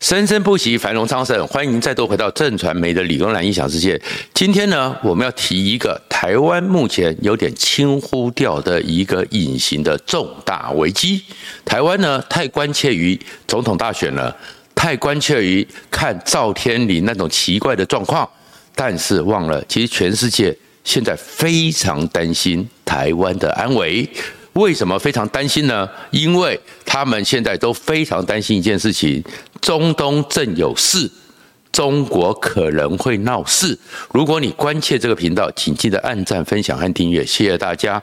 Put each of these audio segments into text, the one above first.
生生不息，繁荣昌盛。欢迎再度回到正传媒的理工男异想世界。今天呢，我们要提一个台湾目前有点轻忽掉的一个隐形的重大危机。台湾呢，太关切于总统大选了，太关切于看赵天麟那种奇怪的状况，但是忘了，其实全世界现在非常担心台湾的安危。为什么非常担心呢？因为他们现在都非常担心一件事情：中东正有事，中国可能会闹事。如果你关切这个频道，请记得按赞、分享和订阅，谢谢大家。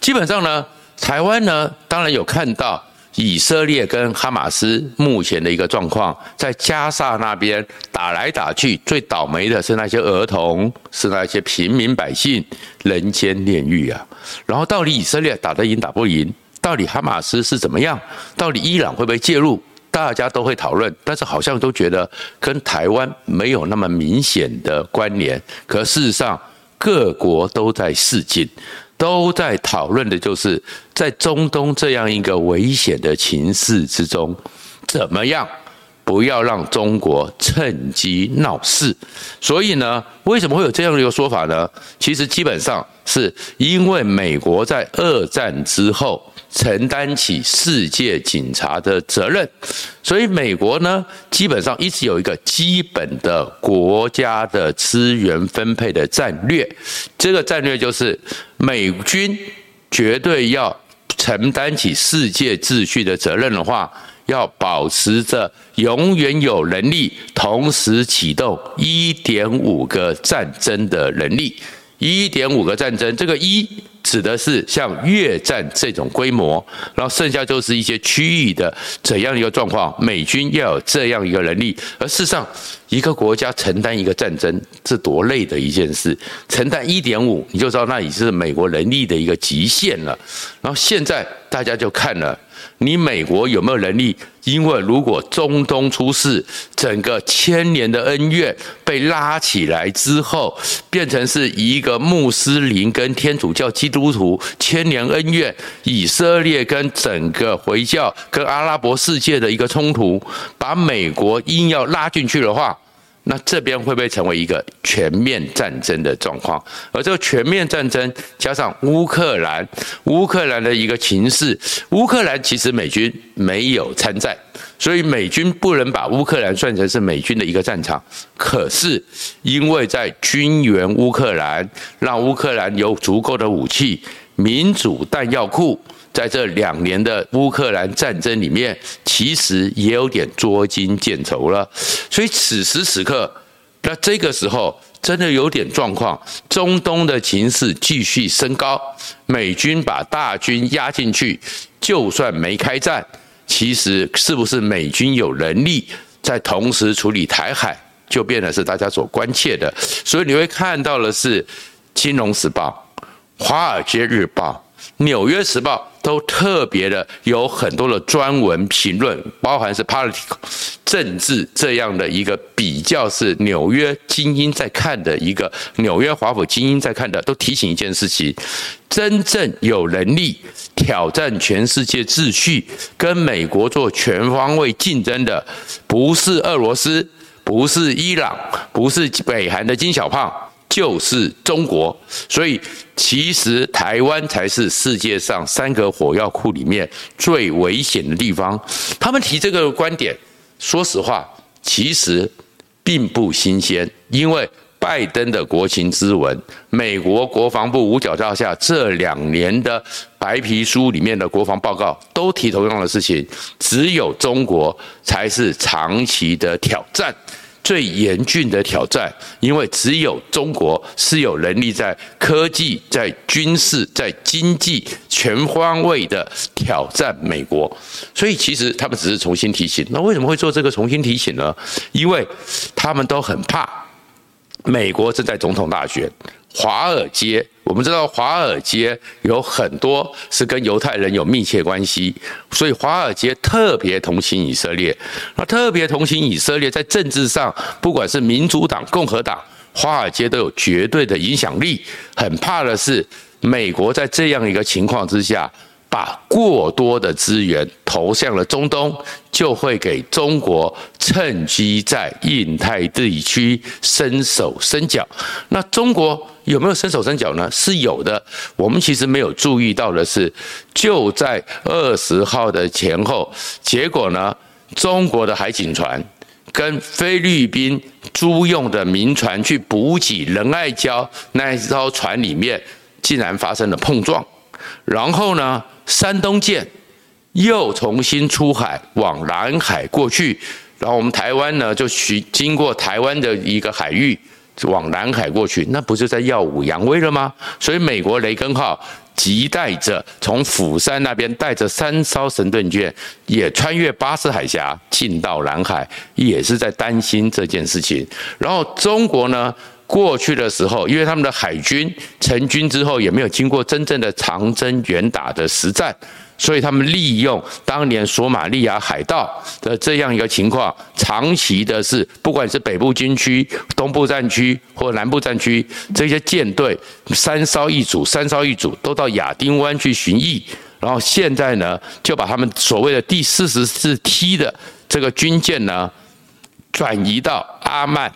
基本上呢，台湾呢，当然有看到。以色列跟哈马斯目前的一个状况，在加萨那边打来打去，最倒霉的是那些儿童，是那些平民百姓，人间炼狱啊！然后到底以色列打得赢打不赢？到底哈马斯是怎么样？到底伊朗会不会介入？大家都会讨论，但是好像都觉得跟台湾没有那么明显的关联。可事实上，各国都在试镜。都在讨论的就是在中东这样一个危险的情势之中，怎么样不要让中国趁机闹事？所以呢，为什么会有这样的一个说法呢？其实基本上是因为美国在二战之后。承担起世界警察的责任，所以美国呢，基本上一直有一个基本的国家的资源分配的战略。这个战略就是，美军绝对要承担起世界秩序的责任的话，要保持着永远有能力同时启动一点五个战争的能力。一点五个战争，这个一。指的是像越战这种规模，然后剩下就是一些区域的怎样一个状况，美军要有这样一个能力。而事实上，一个国家承担一个战争是多累的一件事，承担一点五，你就知道那已经是美国能力的一个极限了。然后现在大家就看了。你美国有没有能力？因为如果中东出事，整个千年的恩怨被拉起来之后，变成是一个穆斯林跟天主教基督徒千年恩怨，以色列跟整个回教跟阿拉伯世界的一个冲突，把美国硬要拉进去的话。那这边会不会成为一个全面战争的状况？而这个全面战争加上乌克兰，乌克兰的一个情势，乌克兰其实美军没有参战，所以美军不能把乌克兰算成是美军的一个战场。可是因为在军援乌克兰，让乌克兰有足够的武器、民主弹药库。在这两年的乌克兰战争里面，其实也有点捉襟见肘了。所以此时此刻，那这个时候真的有点状况。中东的情势继续升高，美军把大军压进去，就算没开战，其实是不是美军有能力在同时处理台海，就变得是大家所关切的。所以你会看到的是《金融时报》、《华尔街日报》、《纽约时报》。都特别的有很多的专文评论，包含是 political 政治这样的一个比较，是纽约精英在看的一个纽约华府精英在看的，都提醒一件事情：真正有能力挑战全世界秩序，跟美国做全方位竞争的，不是俄罗斯，不是伊朗，不是北韩的金小胖。就是中国，所以其实台湾才是世界上三个火药库里面最危险的地方。他们提这个观点，说实话，其实并不新鲜，因为拜登的国情咨文、美国国防部五角大厦这两年的白皮书里面的国防报告都提同样的事情，只有中国才是长期的挑战。最严峻的挑战，因为只有中国是有能力在科技、在军事、在经济全方位的挑战美国，所以其实他们只是重新提醒。那为什么会做这个重新提醒呢？因为他们都很怕美国正在总统大选，华尔街。我们知道华尔街有很多是跟犹太人有密切关系，所以华尔街特别同情以色列。那特别同情以色列，在政治上，不管是民主党、共和党，华尔街都有绝对的影响力。很怕的是，美国在这样一个情况之下，把过多的资源投向了中东，就会给中国趁机在印太地区伸手伸脚。那中国有没有伸手伸脚呢？是有的。我们其实没有注意到的是，就在二十号的前后，结果呢，中国的海警船跟菲律宾租用的民船去补给仁爱礁那一艘船里面，竟然发生了碰撞。然后呢，山东舰又重新出海往南海过去，然后我们台湾呢就去经过台湾的一个海域往南海过去，那不是在耀武扬威了吗？所以美国雷根号急带着从釜山那边带着三艘神盾舰也穿越巴士海峡进到南海，也是在担心这件事情。然后中国呢？过去的时候，因为他们的海军成军之后，也没有经过真正的长征远打的实战，所以他们利用当年索马利亚海盗的这样一个情况，长期的是，不管是北部军区、东部战区或南部战区，这些舰队三艘一组，三艘一组都到亚丁湾去巡弋，然后现在呢，就把他们所谓的第四十四梯的这个军舰呢，转移到阿曼。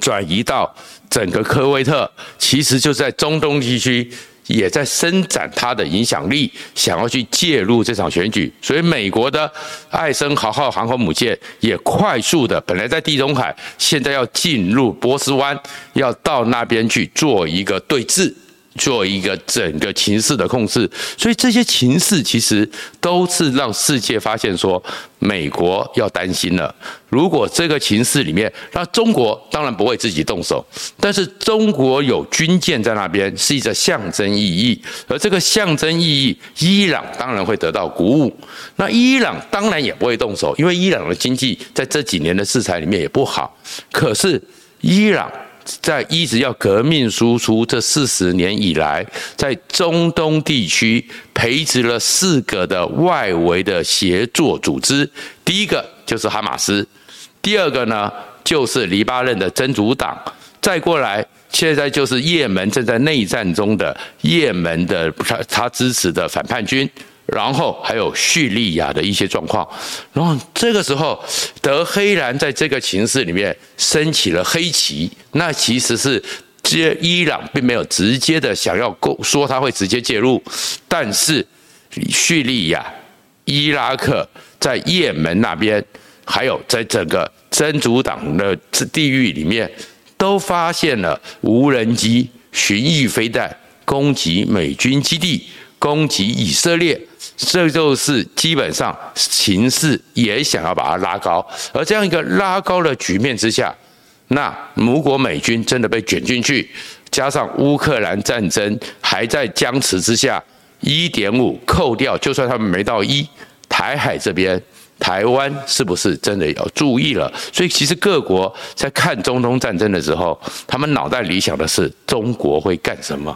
转移到整个科威特，其实就在中东地区，也在伸展它的影响力，想要去介入这场选举。所以，美国的艾森豪号航空母舰也快速的，本来在地中海，现在要进入波斯湾，要到那边去做一个对峙。做一个整个情势的控制，所以这些情势其实都是让世界发现说，美国要担心了。如果这个情势里面，那中国当然不会自己动手，但是中国有军舰在那边是一个象征意义，而这个象征意义，伊朗当然会得到鼓舞。那伊朗当然也不会动手，因为伊朗的经济在这几年的制裁里面也不好。可是伊朗。在一直要革命输出这四十年以来，在中东地区培植了四个的外围的协作组织，第一个就是哈马斯，第二个呢就是黎巴嫩的真主党，再过来现在就是也门正在内战中的也门的他支持的反叛军。然后还有叙利亚的一些状况，然后这个时候，德黑兰在这个情势里面升起了黑旗，那其实是接伊朗并没有直接的想要说他会直接介入，但是叙利亚、伊拉克在也门那边，还有在整个真主党的地域里面，都发现了无人机巡弋飞弹攻击美军基地，攻击以色列。这就是基本上形势也想要把它拉高，而这样一个拉高的局面之下，那如果美军真的被卷进去，加上乌克兰战争还在僵持之下，一点五扣掉，就算他们没到一，台海这边。台湾是不是真的要注意了？所以其实各国在看中东战争的时候，他们脑袋里想的是中国会干什么？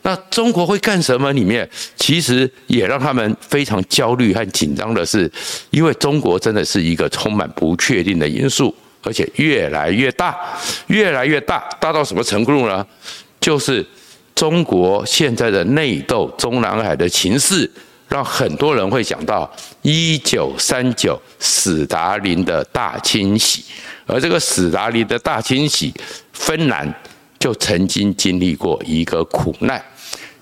那中国会干什么？里面其实也让他们非常焦虑和紧张的是，因为中国真的是一个充满不确定的因素，而且越来越大，越来越大，大到什么程度呢？就是中国现在的内斗，中南海的情势。让很多人会想到一九三九史达林的大清洗，而这个史达林的大清洗，芬兰就曾经经历过一个苦难。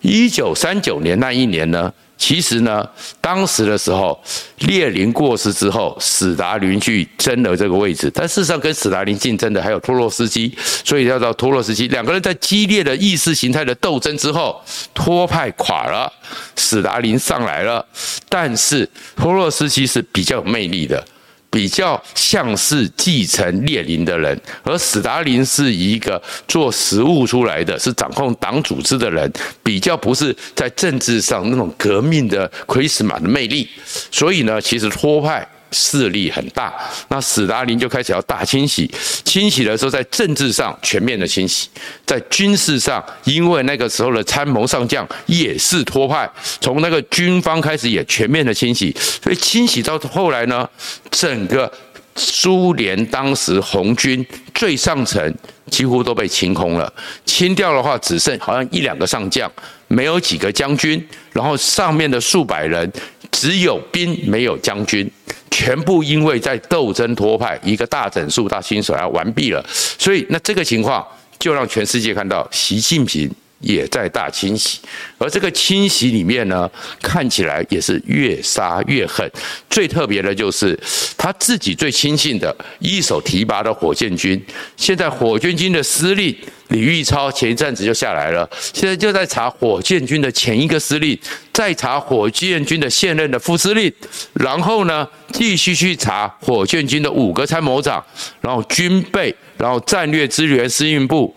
一九三九年那一年呢？其实呢，当时的时候，列宁过世之后，史达林去争了这个位置。但事实上，跟史达林竞争的还有托洛斯基，所以要到托洛斯基。两个人在激烈的意识形态的斗争之后，托派垮了，史达林上来了。但是托洛斯基是比较有魅力的。比较像是继承列宁的人，而史达林是一个做实务出来的，是掌控党组织的人，比较不是在政治上那种革命的魁实马的魅力，所以呢，其实托派。势力很大，那史达林就开始要大清洗。清洗的时候，在政治上全面的清洗，在军事上，因为那个时候的参谋上将也是托派，从那个军方开始也全面的清洗。所以清洗到后来呢，整个苏联当时红军最上层几乎都被清空了，清掉的话只剩好像一两个上将，没有几个将军，然后上面的数百人只有兵没有将军，全部因为在斗争托派，一个大整数大清手要完毕了，所以那这个情况就让全世界看到习近平。也在大清洗，而这个清洗里面呢，看起来也是越杀越狠。最特别的就是他自己最亲信的一手提拔的火箭军，现在火箭军的司令李玉超前一阵子就下来了，现在就在查火箭军的前一个司令，再查火箭军的现任的副司令，然后呢，继续去查火箭军的五个参谋长，然后军备，然后战略支援司令部。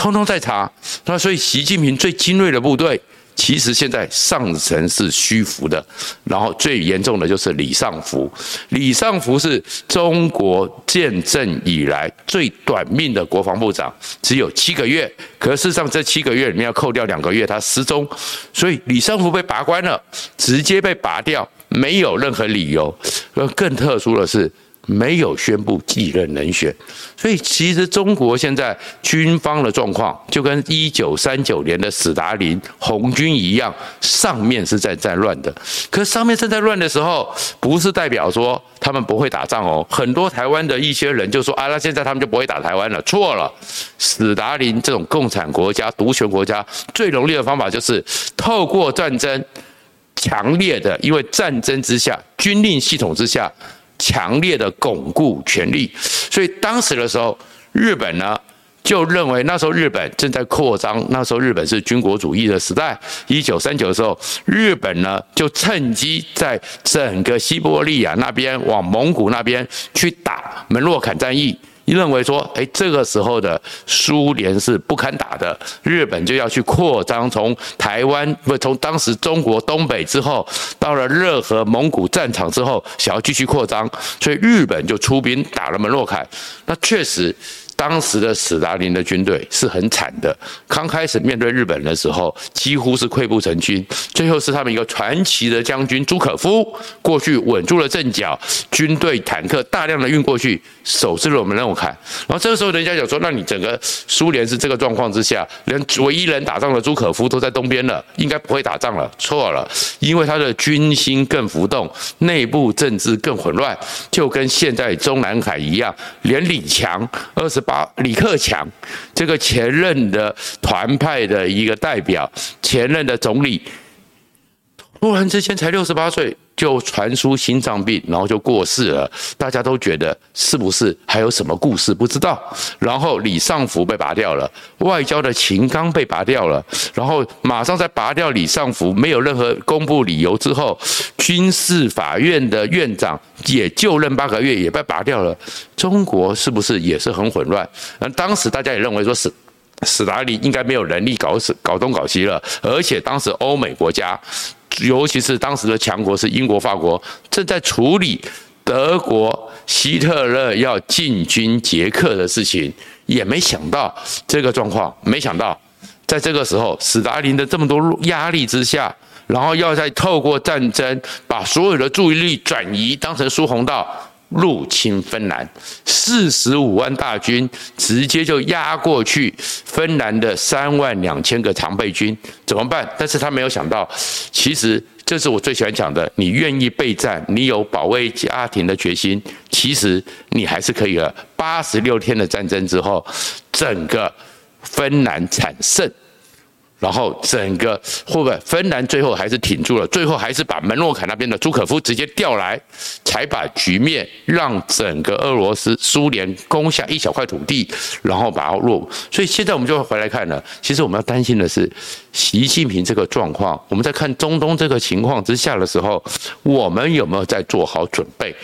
通通在查，那所以习近平最精锐的部队，其实现在上层是虚浮的，然后最严重的就是李尚福。李尚福是中国建政以来最短命的国防部长，只有七个月。可事实上这七个月里面要扣掉两个月，他失踪，所以李尚福被拔关了，直接被拔掉，没有任何理由。而更特殊的是。没有宣布继任人选，所以其实中国现在军方的状况就跟一九三九年的史达林红军一样，上面是在战乱的。可上面正在乱的时候，不是代表说他们不会打仗哦。很多台湾的一些人就说啊，那现在他们就不会打台湾了。错了，史达林这种共产国家、独权国家最容易的方法就是透过战争，强烈的，因为战争之下，军令系统之下。强烈的巩固权力，所以当时的时候，日本呢就认为那时候日本正在扩张，那时候日本是军国主义的时代。一九三九的时候，日本呢就趁机在整个西伯利亚那边往蒙古那边去打门洛坎战役。你认为说，哎，这个时候的苏联是不堪打的，日本就要去扩张，从台湾不从当时中国东北之后，到了热河蒙古战场之后，想要继续扩张，所以日本就出兵打了门洛坎。那确实。当时的史达林的军队是很惨的，刚开始面对日本的时候，几乎是溃不成军。最后是他们一个传奇的将军朱可夫过去稳住了阵脚，军队坦克大量的运过去，守住了我们门洛坎。然后这个时候人家讲说，那你整个苏联是这个状况之下，连唯一能打仗的朱可夫都在东边了，应该不会打仗了。错了，因为他的军心更浮动，内部政治更混乱，就跟现在中南海一样，连李强二十。把李克强这个前任的团派的一个代表，前任的总理，突然之间才六十八岁。就传出心脏病，然后就过世了。大家都觉得是不是还有什么故事？不知道。然后李尚福被拔掉了，外交的秦刚被拔掉了，然后马上在拔掉李尚福，没有任何公布理由之后，军事法院的院长也就任八个月，也被拔掉了。中国是不是也是很混乱？那当时大家也认为说是史达林应该没有能力搞搞东搞西了，而且当时欧美国家。尤其是当时的强国是英国、法国，正在处理德国希特勒要进军捷克的事情，也没想到这个状况。没想到在这个时候，斯大林的这么多压力之下，然后要再透过战争把所有的注意力转移，当成苏红道。入侵芬兰，四十五万大军直接就压过去，芬兰的三万两千个常备军怎么办？但是他没有想到，其实这是我最喜欢讲的，你愿意备战，你有保卫家庭的决心，其实你还是可以了。八十六天的战争之后，整个芬兰惨胜。然后整个会不会芬兰最后还是挺住了，最后还是把门洛坎那边的朱可夫直接调来，才把局面让整个俄罗斯苏联攻下一小块土地，然后把它落。所以现在我们就会回来看了，其实我们要担心的是习近平这个状况。我们在看中东这个情况之下的时候，我们有没有在做好准备？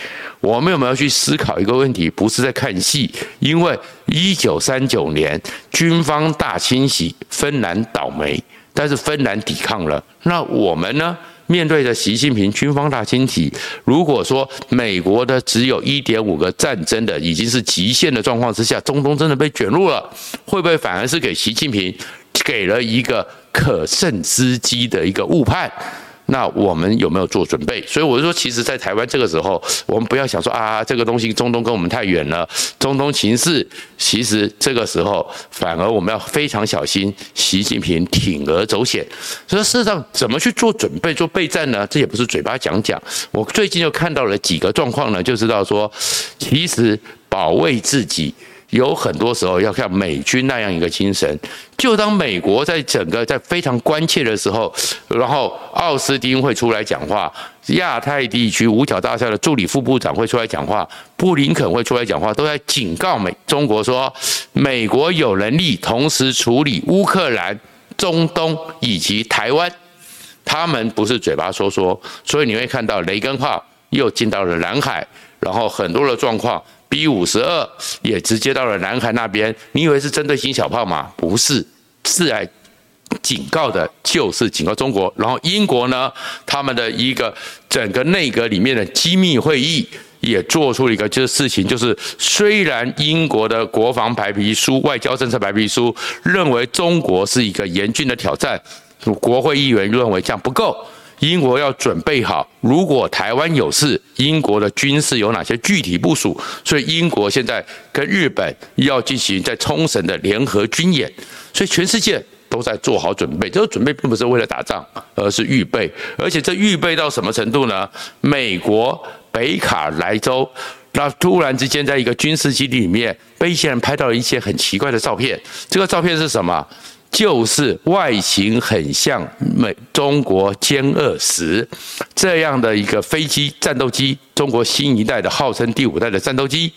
我们有没有去思考一个问题？不是在看戏，因为一九三九年军方大清洗，芬兰倒霉，但是芬兰抵抗了。那我们呢？面对着习近平军方大清洗，如果说美国的只有一点五个战争的已经是极限的状况之下，中东真的被卷入了，会不会反而是给习近平给了一个可乘之机的一个误判？那我们有没有做准备？所以我就说，其实，在台湾这个时候，我们不要想说啊，这个东西中东跟我们太远了，中东情势，其实这个时候反而我们要非常小心，习近平铤而走险。所以事实上，怎么去做准备、做备战呢？这也不是嘴巴讲讲。我最近又看到了几个状况呢，就知道说，其实保卫自己。有很多时候要像美军那样一个精神，就当美国在整个在非常关切的时候，然后奥斯汀会出来讲话，亚太地区五角大厦的助理副部长会出来讲话，布林肯会出来讲话，都在警告美中国说，美国有能力同时处理乌克兰、中东以及台湾，他们不是嘴巴说说，所以你会看到雷根号又进到了南海，然后很多的状况。B 五十二也直接到了南海那边，你以为是针对新小炮吗？不是，是来警告的，就是警告中国。然后英国呢，他们的一个整个内阁里面的机密会议也做出了一个就是事情，就是虽然英国的国防白皮书、外交政策白皮书认为中国是一个严峻的挑战，国会议员认为这样不够。英国要准备好，如果台湾有事，英国的军事有哪些具体部署？所以英国现在跟日本要进行在冲绳的联合军演，所以全世界都在做好准备。这个准备并不是为了打仗，而是预备。而且这预备到什么程度呢？美国北卡莱州，那突然之间在一个军事基地里面，被一些人拍到了一些很奇怪的照片。这个照片是什么？就是外形很像美中国歼二十这样的一个飞机战斗机，中国新一代的号称第五代的战斗机。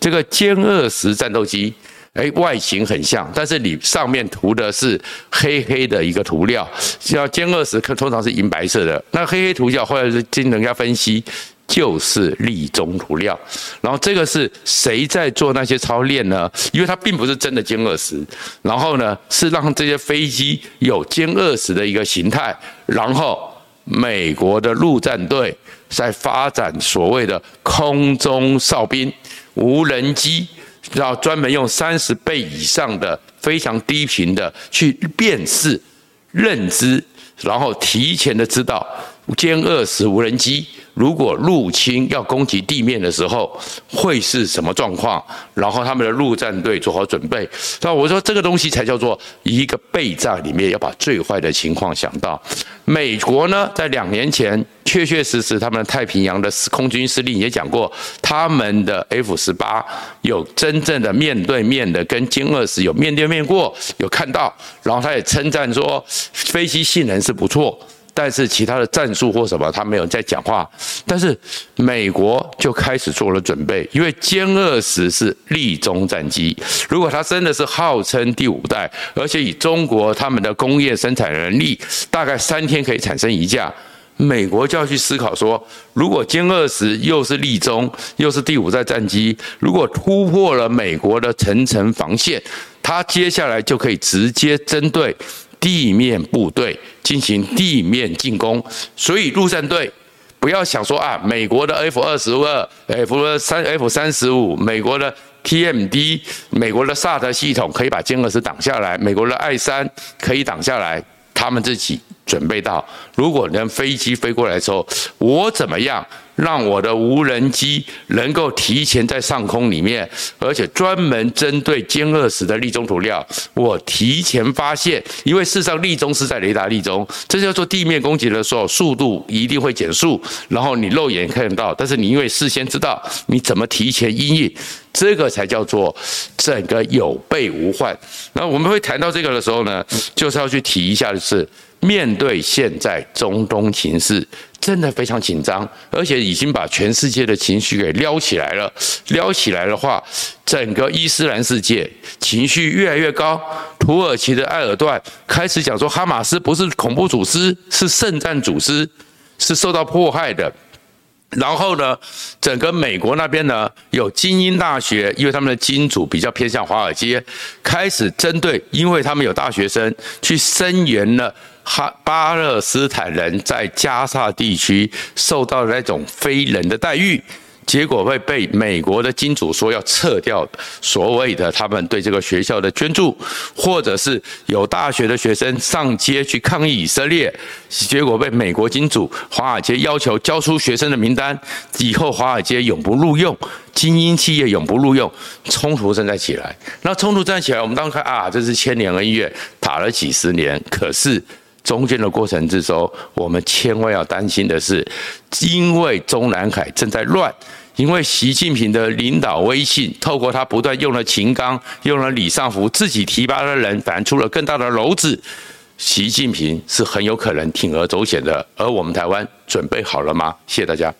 这个歼二十战斗机，哎，外形很像，但是你上面涂的是黑黑的一个涂料，像歼二十通常是银白色的，那黑黑涂料后来是经人家分析。就是立中涂料，然后这个是谁在做那些操练呢？因为它并不是真的歼二十，然后呢是让这些飞机有歼二十的一个形态，然后美国的陆战队在发展所谓的空中哨兵无人机，然后专门用三十倍以上的非常低频的去辨识、认知，然后提前的知道歼二十无人机。如果入侵要攻击地面的时候，会是什么状况？然后他们的陆战队做好准备。那我说这个东西才叫做一个备战，里面要把最坏的情况想到。美国呢，在两年前确确实实，他们的太平洋的空军司令也讲过，他们的 F 十八有真正的面对面的跟歼二十有面对面过，有看到。然后他也称赞说，飞机性能是不错。但是其他的战术或什么，他没有在讲话。但是美国就开始做了准备，因为歼二十是立中战机，如果它真的是号称第五代，而且以中国他们的工业生产能力，大概三天可以产生一架，美国就要去思考说，如果歼二十又是立中又是第五代战机，如果突破了美国的层层防线，它接下来就可以直接针对。地面部队进行地面进攻，所以陆战队不要想说啊，美国的 F 二十二、F 三、F 三十五，美国的 TMD，美国的萨德系统可以把歼二十挡下来，美国的 I 三可以挡下来，他们自己准备到，如果能飞机飞过来的时候，我怎么样？让我的无人机能够提前在上空里面，而且专门针对歼二十的立中涂料，我提前发现，因为事实上立中是在雷达立中，这叫做地面攻击的时候速度一定会减速，然后你肉眼看得到，但是你因为事先知道你怎么提前因应，这个才叫做整个有备无患。那我们会谈到这个的时候呢，就是要去提一下的是。面对现在中东情势，真的非常紧张，而且已经把全世界的情绪给撩起来了。撩起来的话，整个伊斯兰世界情绪越来越高。土耳其的埃尔段开始讲说，哈马斯不是恐怖组织，是圣战组织，是受到迫害的。然后呢，整个美国那边呢，有精英大学，因为他们的金主比较偏向华尔街，开始针对，因为他们有大学生去声援了。哈巴勒斯坦人在加沙地区受到那种非人的待遇，结果会被美国的金主说要撤掉所谓的他们对这个学校的捐助，或者是有大学的学生上街去抗议以色列，结果被美国金主华尔街要求交出学生的名单，以后华尔街永不录用，精英企业永不录用，冲突正在起来。那冲突正在起来，我们当时看啊，这是千年恩怨，打了几十年，可是。中间的过程之中，我们千万要担心的是，因为中南海正在乱，因为习近平的领导威信，透过他不断用了秦刚，用了李尚福，自己提拔的人，反而出了更大的篓子，习近平是很有可能铤而走险的。而我们台湾准备好了吗？谢谢大家。